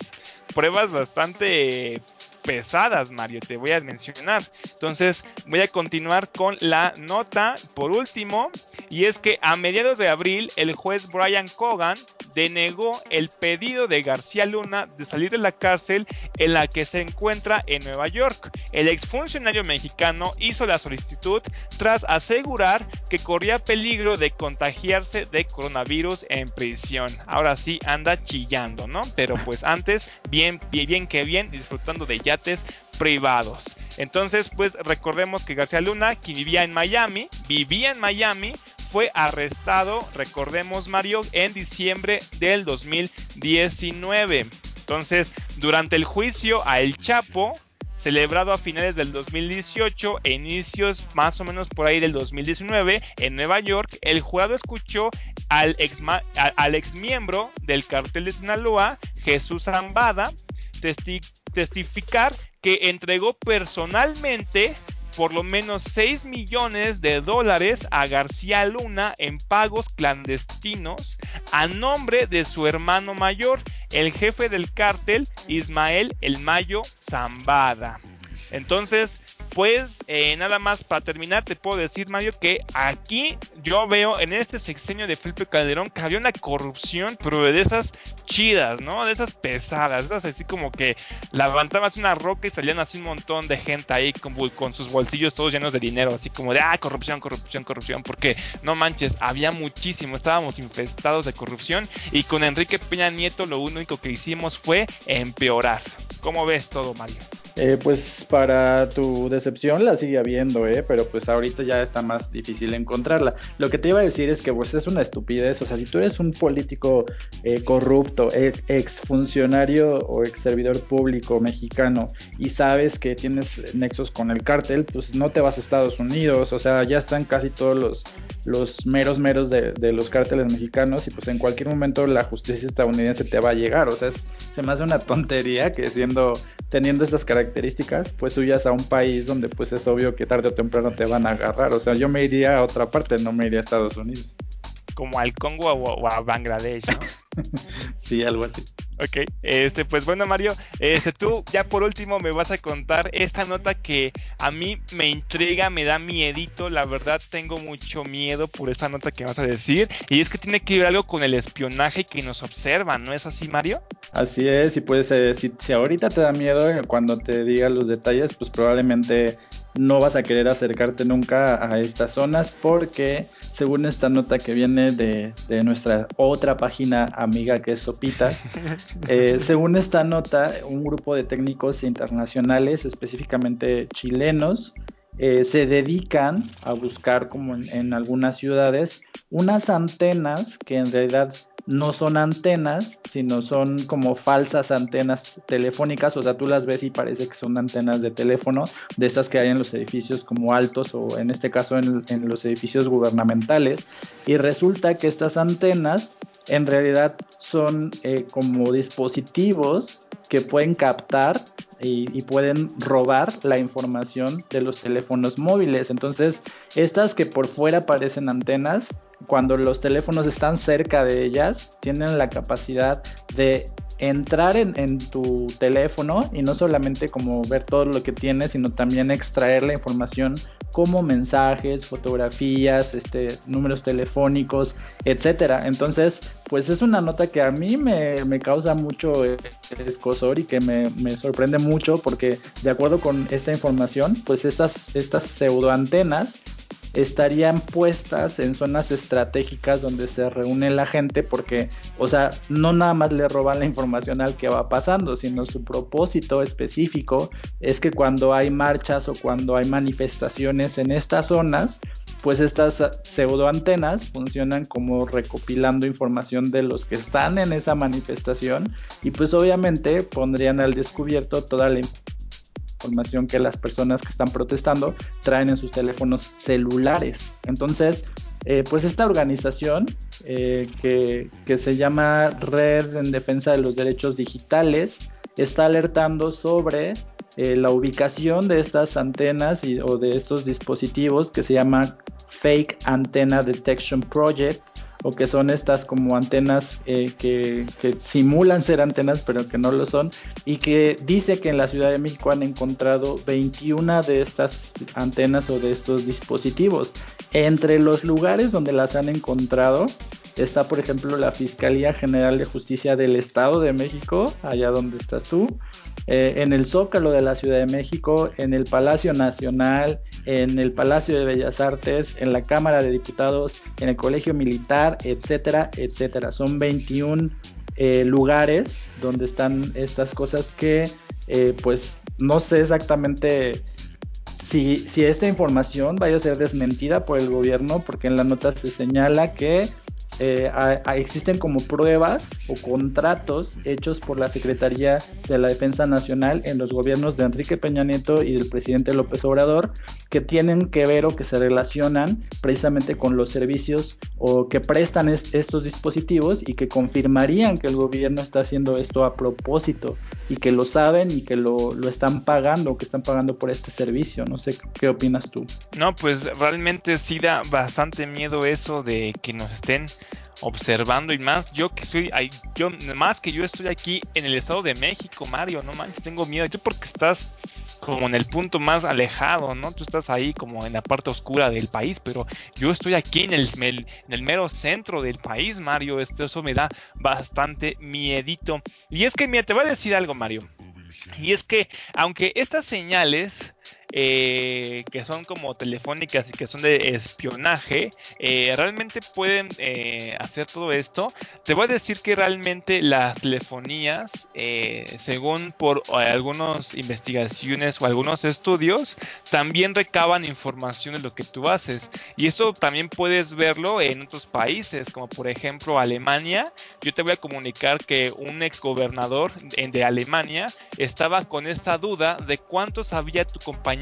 pruebas bastante pesadas, Mario, te voy a mencionar. Entonces, voy a continuar con la nota por último, y es que a mediados de abril, el juez Brian Cogan denegó el pedido de García Luna de salir de la cárcel en la que se encuentra en Nueva York. El exfuncionario mexicano hizo la solicitud tras asegurar que corría peligro de contagiarse de coronavirus en prisión. Ahora sí anda chillando, ¿no? Pero pues antes, bien, bien que bien, disfrutando de privados. Entonces, pues recordemos que García Luna, quien vivía en Miami, vivía en Miami, fue arrestado, recordemos Mario, en diciembre del 2019. Entonces, durante el juicio a El Chapo, celebrado a finales del 2018 e inicios más o menos por ahí del 2019 en Nueva York, el jurado escuchó al ex, al ex miembro del cartel de Sinaloa, Jesús Zambada, testificar que entregó personalmente por lo menos 6 millones de dólares a García Luna en pagos clandestinos a nombre de su hermano mayor, el jefe del cártel Ismael El Mayo Zambada. Entonces, pues eh, nada más para terminar te puedo decir Mario que aquí yo veo en este sexenio de Felipe Calderón que había una corrupción pero de esas chidas, ¿no? De esas pesadas, esas así como que levantabas una roca y salían así un montón de gente ahí con, con sus bolsillos todos llenos de dinero, así como de, ah, corrupción, corrupción, corrupción, porque no manches, había muchísimo, estábamos infestados de corrupción y con Enrique Peña Nieto lo único que hicimos fue empeorar. ¿Cómo ves todo, Mario? Eh, pues para tu decepción la sigue habiendo, ¿eh? pero pues ahorita ya está más difícil encontrarla. Lo que te iba a decir es que pues es una estupidez, o sea, si tú eres un político eh, corrupto, ex funcionario o ex servidor público mexicano y sabes que tienes nexos con el cártel, pues no te vas a Estados Unidos, o sea, ya están casi todos los, los meros meros de, los cárteles mexicanos y pues en cualquier momento la justicia estadounidense te va a llegar, o sea, se me hace una tontería que siendo, teniendo estas características, pues huyas a un país donde pues es obvio que tarde o temprano te van a agarrar. O sea, yo me iría a otra parte, no me iría a Estados Unidos. Como al Congo o, a Bangladesh, ¿no? <laughs> sí, algo así. Ok, este, pues bueno Mario, este, tú ya por último me vas a contar esta nota que a mí me intriga, me da miedito, la verdad tengo mucho miedo por esta nota que vas a decir, y es que tiene que ver algo con el espionaje que nos observan, ¿no es así Mario? Así es, y puede ser, si, si ahorita te da miedo cuando te diga los detalles, pues probablemente no vas a querer acercarte nunca a estas zonas porque según esta nota que viene de, nuestra otra página amiga que es Sopitas, <laughs> eh, según esta nota, un grupo de técnicos internacionales, específicamente chilenos, eh, se dedican a buscar, como en, algunas ciudades, unas antenas que en realidad no son antenas, sino son como falsas antenas telefónicas, o sea, tú las ves y parece que son antenas de teléfono, de esas que hay en los edificios como altos o en este caso en, los edificios gubernamentales, y resulta que estas antenas en realidad son eh, como dispositivos que pueden captar y, pueden robar la información de los teléfonos móviles. Entonces, estas que por fuera parecen antenas, cuando los teléfonos están cerca de ellas, tienen la capacidad de entrar en, tu teléfono y no solamente como ver todo lo que tienes, sino también extraer la información como mensajes, fotografías, este, números telefónicos, etcétera. Entonces, pues es una nota que a mí me, causa mucho escosor y que me, me, sorprende mucho porque de acuerdo con esta información, pues estas, estas pseudoantenas estarían puestas en zonas estratégicas donde se reúne la gente porque, o sea, no nada más le roban la información al que va pasando, sino su propósito específico es que cuando hay marchas o cuando hay manifestaciones en estas zonas, pues estas pseudoantenas funcionan como recopilando información de los que están en esa manifestación y pues obviamente pondrían al descubierto toda la información información que las personas que están protestando traen en sus teléfonos celulares. Entonces, eh, pues esta organización eh, que, se llama Red en Defensa de los Derechos Digitales está alertando sobre eh, la ubicación de estas antenas o de estos dispositivos que se llama Fake Antenna Detection Project o que son estas como antenas eh, que, simulan ser antenas pero que no lo son y que dice que en la Ciudad de México han encontrado 21 de estas antenas o de estos dispositivos. Entre los lugares donde las han encontrado está por ejemplo la Fiscalía General de Justicia del Estado de México, allá donde estás tú, eh, en el Zócalo de la Ciudad de México, en el Palacio Nacional, en el Palacio de Bellas Artes, en la Cámara de Diputados, en el Colegio Militar, etcétera, etcétera. Son 21 eh, lugares donde están estas cosas que eh, pues no sé exactamente si, si, esta información vaya a ser desmentida por el gobierno, porque en la nota se señala que eh, existen como pruebas o contratos hechos por la Secretaría de la Defensa Nacional en los gobiernos de Enrique Peña Nieto y del presidente López Obrador que tienen que ver o que se relacionan precisamente con los servicios o que prestan estos dispositivos y que confirmarían que el gobierno está haciendo esto a propósito y que lo saben y que lo, lo están pagando, que están pagando por este servicio. No sé qué opinas tú. No, pues realmente sí da bastante miedo eso de que nos estén observando y más yo que soy yo más que yo estoy aquí en el estado de México Mario no manches tengo miedo tú porque estás como en el punto más alejado, ¿no? Tú estás ahí como en la parte oscura del país, pero yo estoy aquí en el, mero centro del país, Mario. Esto, eso me da bastante miedito. Y es que, mira, te voy a decir algo, Mario. Y es que, aunque estas señales eh, que son como telefónicas y que son de espionaje, eh, realmente pueden eh, hacer todo esto. Te voy a decir que realmente las telefonías, según por algunas investigaciones o algunos estudios, también recaban información de lo que tú haces. Y eso también puedes verlo en otros países, como por ejemplo Alemania. Yo te voy a comunicar que un ex gobernador de Alemania estaba con esta duda de cuánto sabía tu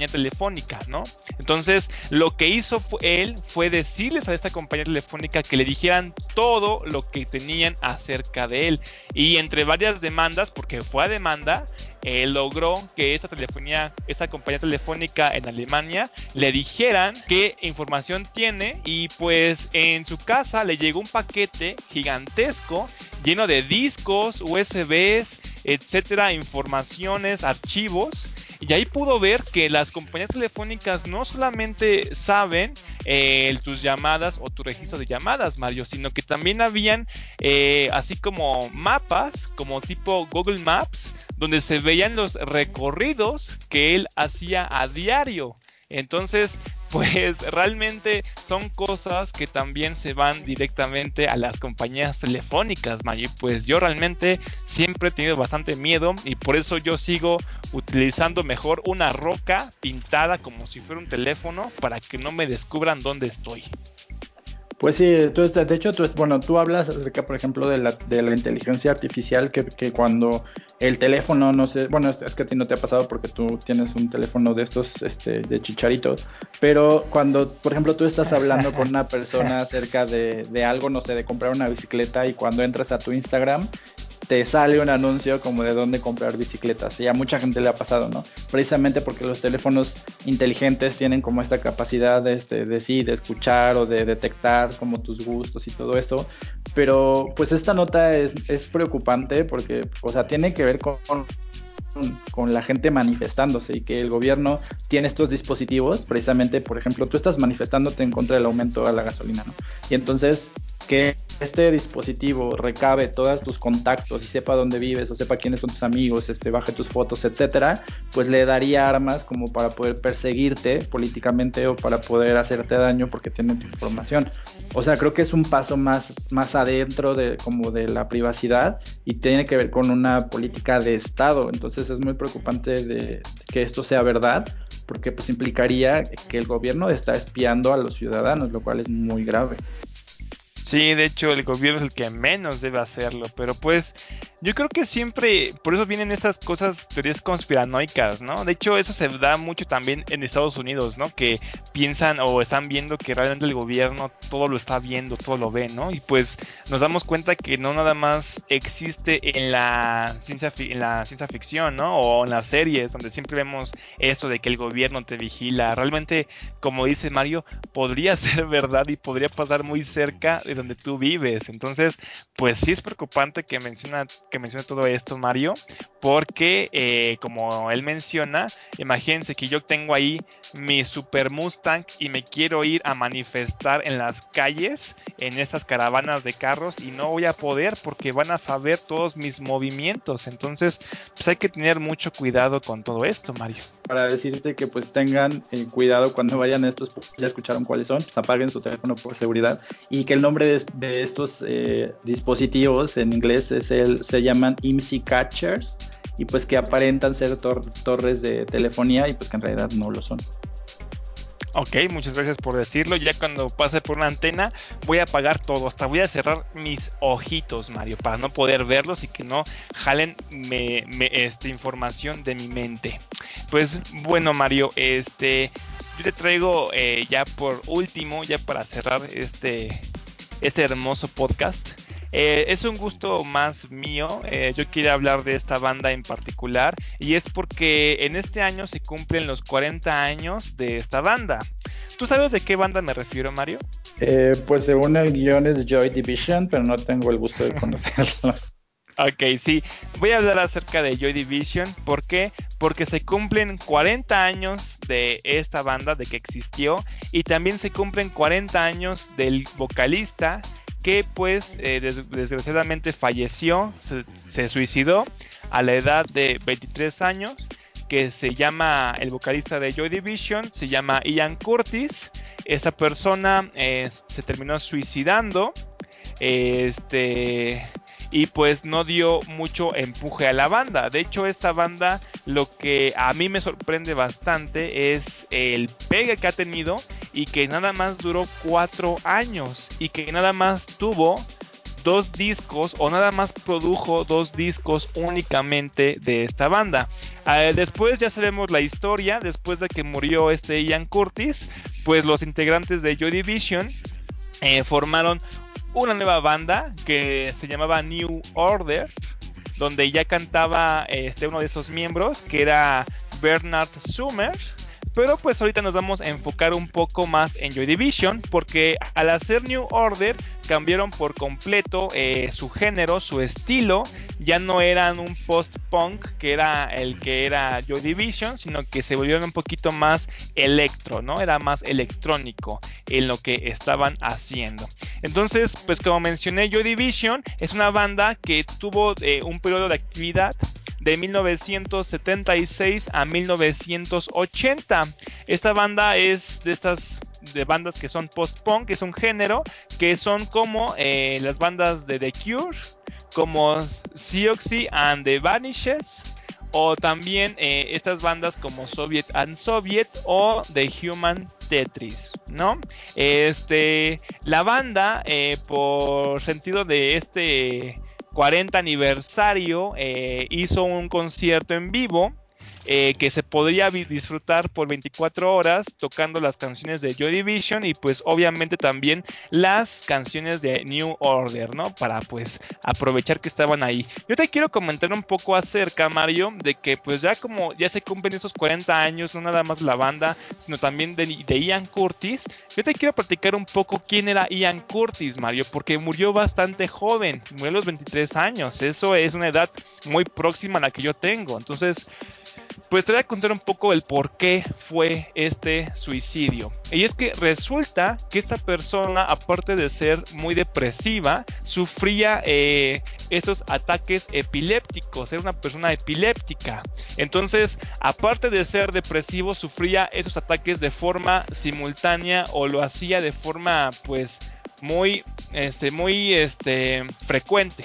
telefónica, ¿no? Entonces, lo que hizo él fue decirles a esta compañía telefónica que le dijeran todo lo que tenían acerca de él. Y entre varias demandas, porque fue a demanda, él logró que esta telefonía, esta compañía telefónica en Alemania le dijeran qué información tiene y pues en su casa le llegó un paquete gigantesco lleno de discos, USBs, etcétera, informaciones, archivos y ahí pudo ver que las compañías telefónicas no solamente saben eh, tus llamadas o tu registro de llamadas, Mario, sino que también habían eh, así como mapas, como tipo Google Maps, donde se veían los recorridos que él hacía a diario. Entonces, pues <laughs> realmente son cosas que también se van directamente a las compañías telefónicas, Y Pues yo realmente siempre he tenido bastante miedo y por eso yo sigo utilizando mejor una roca pintada como si fuera un teléfono para que no me descubran dónde estoy. Pues sí, tú, de hecho, tú, bueno, tú hablas acerca, por ejemplo, de la, de la inteligencia artificial, que, que, cuando el teléfono, no sé, bueno, es, que a ti no te ha pasado porque tú tienes un teléfono de estos, este, de chicharitos, pero cuando, por ejemplo, tú estás hablando con una persona <laughs> acerca de, de algo, no sé, de comprar una bicicleta y cuando entras a tu Instagram te sale un anuncio como de dónde comprar bicicletas. Y a mucha gente le ha pasado, ¿no? Precisamente porque los teléfonos inteligentes tienen como esta capacidad de, este, de sí, de escuchar o de detectar como tus gustos y todo eso. Pero pues esta nota es, preocupante porque, o sea, tiene que ver con con la gente manifestándose y que el gobierno tiene estos dispositivos, precisamente, por ejemplo, tú estás manifestándote en contra del aumento a la gasolina, ¿no? Y entonces que este dispositivo recabe todos tus contactos y sepa dónde vives o sepa quiénes son tus amigos, este, baje tus fotos, etcétera, pues le daría armas como para poder perseguirte políticamente o para poder hacerte daño porque tiene tu información. O sea, creo que es un paso más, más adentro de como de la privacidad y tiene que ver con una política de Estado. Entonces es muy preocupante de que esto sea verdad porque pues implicaría que el gobierno está espiando a los ciudadanos, lo cual es muy grave. Sí, de hecho el gobierno es el que menos debe hacerlo, pero pues yo creo que siempre, por eso vienen estas cosas, teorías conspiranoicas, ¿no? De hecho eso se da mucho también en Estados Unidos, ¿no? Que piensan o están viendo que realmente el gobierno todo lo está viendo, todo lo ve, ¿no? Y pues nos damos cuenta que no nada más existe en la ciencia, en la ciencia ficción, ¿no? O en las series donde siempre vemos esto de que el gobierno te vigila. Realmente, como dice Mario, podría <laughs> ser verdad y podría pasar muy cerca de donde tú vives. Entonces, pues sí es preocupante que menciona, que menciona todo esto Mario, porque eh, como él menciona, imagínense que yo tengo ahí mi Super Mustang y me quiero ir a manifestar en las calles, en estas caravanas de carros y no voy a poder porque van a saber todos mis movimientos. Entonces, pues hay que tener mucho cuidado con todo esto, Mario. Para decirte que pues tengan eh, cuidado cuando vayan a estos, ya escucharon cuáles son, pues apaguen su teléfono por seguridad y que el nombre de, estos eh, dispositivos en inglés se llaman IMSI Catchers y pues que aparentan ser torres de telefonía y pues que en realidad no lo son. Ok, muchas gracias por decirlo. Ya cuando pase por una antena voy a apagar todo. Hasta voy a cerrar mis ojitos, Mario, para no poder verlos y que no jalen esta información de mi mente. Pues bueno, Mario, este, yo te traigo eh, ya por último, ya para cerrar este, este hermoso podcast. Eh, es un gusto más mío. Eh, yo quiero hablar de esta banda en particular y es porque en este año se cumplen los 40 años de esta banda. ¿Tú sabes de qué banda me refiero, Mario? Eh, pues según el guion es Joy Division, pero no tengo el gusto de conocerlo. <laughs> Ok, sí, voy a hablar acerca de Joy Division. ¿Por qué? Porque se cumplen 40 años de esta banda, de que existió, y también se cumplen 40 años del vocalista que pues eh, desgraciadamente falleció, se, suicidó a la edad de 23 años, que se llama, el vocalista de Joy Division, se llama Ian Curtis. Esa persona eh, se terminó suicidando. Este y pues no dio mucho empuje a la banda. De hecho, esta banda lo que a mí me sorprende bastante es el pegue que ha tenido y que nada más duró cuatro años y que nada más tuvo dos discos o nada más produjo dos discos únicamente de esta banda. Ah, después ya sabemos la historia, después de que murió este Ian Curtis, pues los integrantes de Joy Division eh, formaron una nueva banda que se llamaba New Order, donde ya cantaba este, uno de estos miembros, que era Bernard Summer. Pero pues ahorita nos vamos a enfocar un poco más en Joy Division, porque al hacer New Order cambiaron por completo eh, su género, su estilo. Ya no eran un post-punk que era el que era Joy Division, sino que se volvieron un poquito más electro, ¿no? Era más electrónico en lo que estaban haciendo. Entonces, pues como mencioné, Joy Division es una banda que tuvo eh, un periodo de actividad de 1976 a 1980. Esta banda es de estas de bandas que son post-punk, que es un género, que son como eh, las bandas de The Cure, como Sioxy and the Vanishes, o también eh, estas bandas como Soviet and Soviet o The Human Tetris, ¿no? Este, la banda, eh, por sentido de este 40 aniversario, eh, hizo un concierto en vivo eh, que se podría disfrutar por 24 horas tocando las canciones de Joy Division y pues obviamente también las canciones de New Order, ¿no? Para pues aprovechar que estaban ahí. Yo te quiero comentar un poco acerca, Mario, de que pues ya como ya se cumplen esos 40 años, no nada más la banda, sino también de, de Ian Curtis, yo te quiero platicar un poco quién era Ian Curtis, Mario, porque murió bastante joven, murió a los 23 años, eso es una edad muy próxima a la que yo tengo, entonces pues te voy a contar un poco el por qué fue este suicidio. Y es que resulta que esta persona, aparte de ser muy depresiva, sufría eh, esos ataques epilépticos, era una persona epiléptica. Entonces, aparte de ser depresivo, sufría esos ataques de forma simultánea o lo hacía de forma pues muy, este, muy este, frecuente.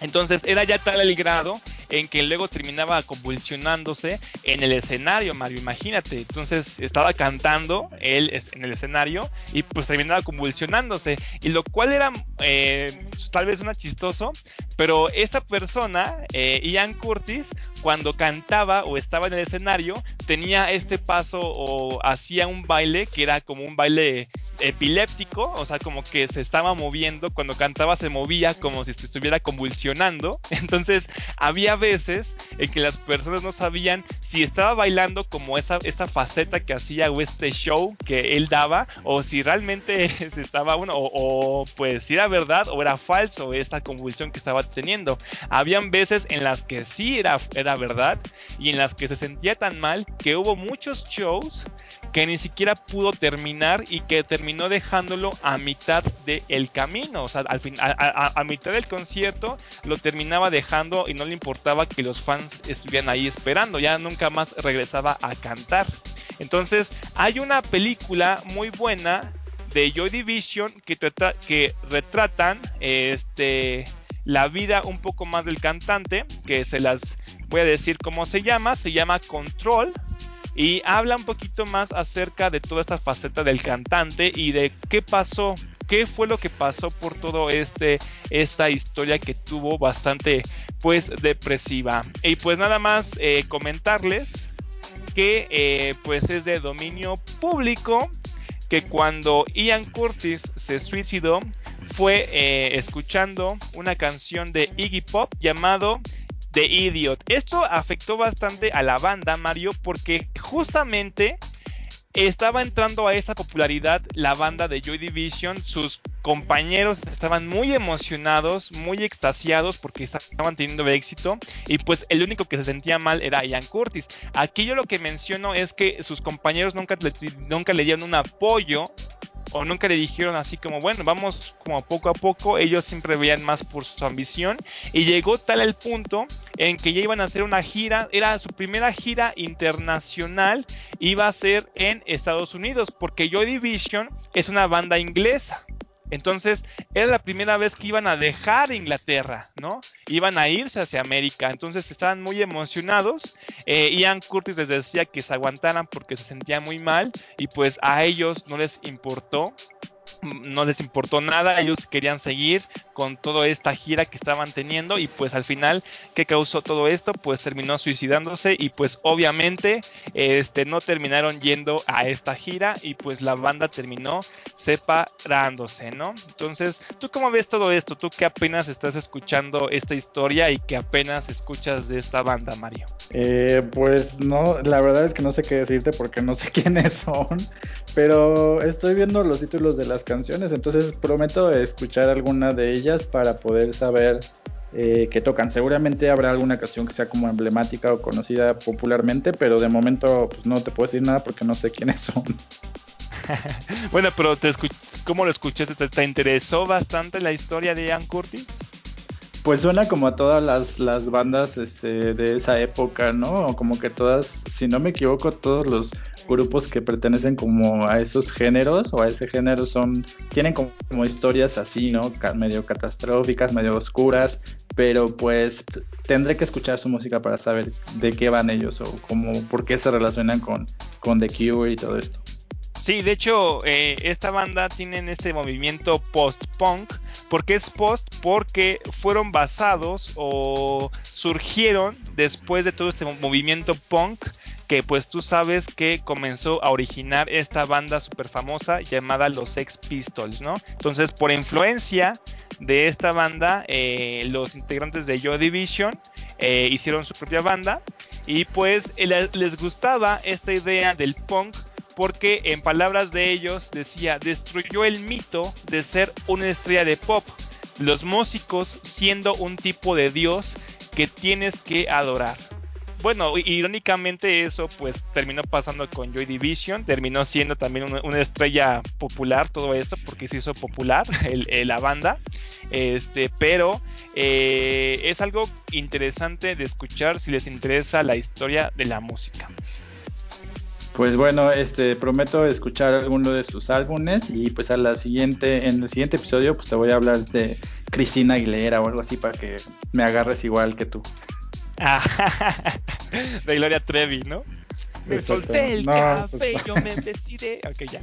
Entonces era ya tal el grado en que luego terminaba convulsionándose en el escenario, Mario, imagínate. Entonces estaba cantando él en el escenario y pues terminaba convulsionándose. Y lo cual era eh, tal vez una chistoso, pero esta persona, eh, Ian Curtis, cuando cantaba o estaba en el escenario, tenía este paso o hacía un baile que era como un baile epiléptico, o sea, como que se estaba moviendo, cuando cantaba se movía como si se estuviera convulsionando. <laughs> Entonces, había veces en que las personas no sabían si estaba bailando como esa esta faceta que hacía o este show que él daba o si realmente <laughs> se estaba uno o, pues si era verdad o era falso esta convulsión que estaba teniendo. Habían veces en las que sí era era verdad y en las que se sentía tan mal que hubo muchos shows que ni siquiera pudo terminar y que terminó dejándolo a mitad del camino. O sea, al fin, a, mitad del concierto lo terminaba dejando y no le importaba que los fans estuvieran ahí esperando. Ya nunca más regresaba a cantar. Entonces, hay una película muy buena de Joy Division que, que retratan este, la vida un poco más del cantante, que se las voy a decir cómo se llama. Se llama Control y habla un poquito más acerca de toda esta faceta del cantante y de qué pasó, qué fue lo que pasó por todo este esta historia que tuvo bastante pues depresiva. Y pues nada más eh, comentarles que eh, pues es de dominio público que cuando Ian Curtis se suicidó fue eh, escuchando una canción de Iggy Pop llamado The Idiot. Esto afectó bastante a la banda, Mario, porque justamente estaba entrando a esa popularidad la banda de Joy Division. Sus compañeros estaban muy emocionados, muy extasiados porque estaban teniendo éxito. Y pues el único que se sentía mal era Ian Curtis. Aquí yo lo que menciono es que sus compañeros nunca le, nunca le dieron un apoyo o nunca le dijeron así como, bueno, vamos como poco a poco, ellos siempre veían más por su ambición y llegó tal el punto en que ya iban a hacer una gira, era su primera gira internacional, iba a ser en Estados Unidos, porque Joy Division es una banda inglesa. Entonces era la primera vez que iban a dejar Inglaterra, ¿no? Iban a irse hacia América. Entonces estaban muy emocionados. Eh, Ian Curtis les decía que se aguantaran porque se sentían muy mal y pues a ellos no les importó no les importó nada, ellos querían seguir con toda esta gira que estaban teniendo y pues al final, ¿qué causó todo esto? Pues terminó suicidándose y pues obviamente este, no terminaron yendo a esta gira y pues la banda terminó separándose, ¿no? Entonces, ¿tú cómo ves todo esto? ¿Tú que apenas estás escuchando esta historia y que apenas escuchas de esta banda, Mario? Eh, pues no, la verdad es que no sé qué decirte porque no sé <laughs> quiénes son, pero estoy viendo los títulos de las canciones, entonces prometo escuchar alguna de ellas para poder saber eh, qué tocan. Seguramente habrá alguna canción que sea como emblemática o conocida popularmente, pero de momento pues, no te puedo decir nada porque no sé quiénes son. <laughs> bueno, pero te ¿cómo lo escuchaste? ¿Te, interesó bastante la historia de Ian Curtis? Pues suena como a todas las, las bandas este, de esa época, ¿no? Como que todas, si no me equivoco, todos los grupos que pertenecen como a esos géneros o a ese género son, tienen como, historias así, ¿no? medio catastróficas, medio oscuras, pero pues tendré que escuchar su música para saber de qué van ellos o cómo, por qué se relacionan con, con The Cure y todo esto. Sí, de hecho, eh, esta banda tiene este movimiento post-punk. ¿Por qué es post? Porque fueron basados o surgieron después de todo este movimiento punk que pues tú sabes que comenzó a originar esta banda súper famosa llamada los Sex Pistols, ¿no? Entonces por influencia de esta banda, eh, los integrantes de Joy Division eh, hicieron su propia banda y pues les gustaba esta idea del punk porque en palabras de ellos decía, destruyó el mito de ser una estrella de pop, los músicos siendo un tipo de dios que tienes que adorar. Bueno, irónicamente eso pues terminó pasando con Joy Division, terminó siendo también una, estrella popular todo esto porque se hizo popular <laughs> la banda, este, pero eh, es algo interesante de escuchar si les interesa la historia de la música. Pues bueno, este prometo escuchar alguno de sus álbumes y pues a la siguiente, en el siguiente episodio, pues te voy a hablar de Cristina Aguilera o algo así para que me agarres igual que tú. <laughs> de Gloria Trevi, ¿no? Me solté el pues, café y yo me vestiré. Ok, ya.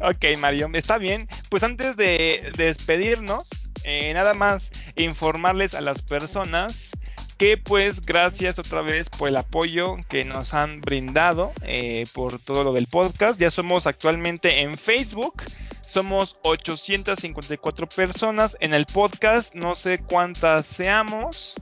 <laughs> ok, Mario, está bien. Pues antes de, despedirnos, eh, nada más informarles a las personas que pues gracias otra vez por el apoyo que nos han brindado eh, por todo lo del podcast. Ya somos actualmente en Facebook. Somos 854 personas en el podcast. No sé cuántas seamos.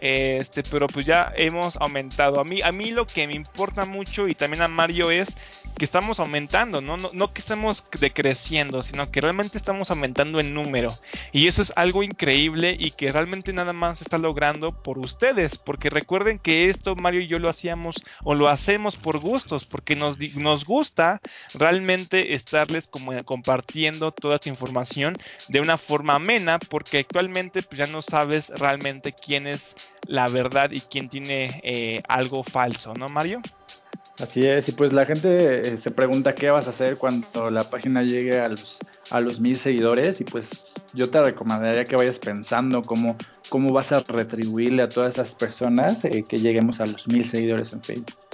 Este, pero pues ya hemos aumentado. A mí, a mí lo que me importa mucho y también a Mario es que estamos aumentando, ¿no? No, que estamos decreciendo, sino que realmente estamos aumentando en número. Y eso es algo increíble y que realmente nada más está logrando por ustedes, porque recuerden que esto Mario y yo lo hacíamos o lo hacemos por gustos, porque nos, nos gusta realmente estarles como compartiendo toda esta información de una forma amena, porque actualmente pues, ya no sabes realmente quién es la verdad y quién tiene eh, algo falso, ¿no, Mario? Así es, y pues la gente eh, se pregunta qué vas a hacer cuando la página llegue a los, a los mil seguidores y pues yo te recomendaría que vayas pensando cómo, cómo vas a retribuirle a todas esas personas eh, que lleguemos a los mil seguidores en Facebook.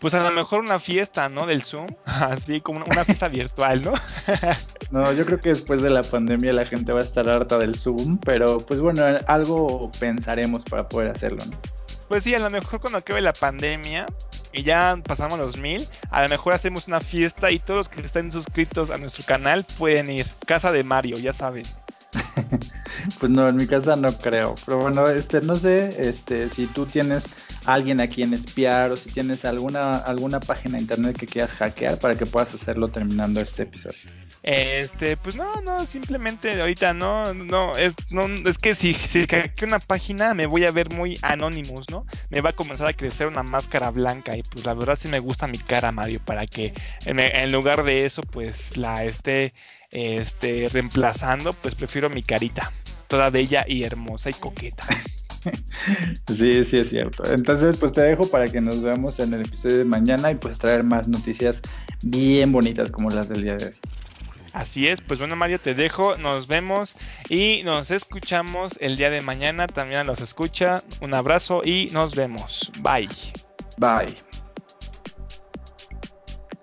Pues a lo mejor una fiesta, ¿no? Del Zoom, <laughs> así como una fiesta virtual, ¿no? <laughs> no, yo creo que después de la pandemia la gente va a estar harta del Zoom, pero pues bueno, algo pensaremos para poder hacerlo, ¿no? Pues sí, a lo mejor cuando acabe la pandemia, y ya pasamos los mil, a lo mejor hacemos una fiesta y todos los que estén suscritos a nuestro canal pueden ir. Casa de Mario, ya saben. <laughs> pues no, en mi casa no creo. Pero bueno, este, no sé, este, si tú tienes alguien a quien espiar o si tienes alguna, alguna página de internet que quieras hackear para que puedas hacerlo terminando este episodio. Este, pues no, no, simplemente ahorita no, no, es, no, es que si, si que una página me voy a ver muy anónimos, ¿no? Me va a comenzar a crecer una máscara blanca y pues la verdad sí me gusta mi cara, Mario, para que en, lugar de eso, pues la esté, este, reemplazando, pues prefiero mi carita, toda bella y hermosa y coqueta. <laughs> Sí, sí es cierto. Entonces, pues te dejo para que nos veamos en el episodio de mañana y pues traer más noticias bien bonitas como las del día de hoy. Así es, pues bueno Mario, te dejo, nos vemos y nos escuchamos el día de mañana, también los escucha, un abrazo y nos vemos, bye. Bye.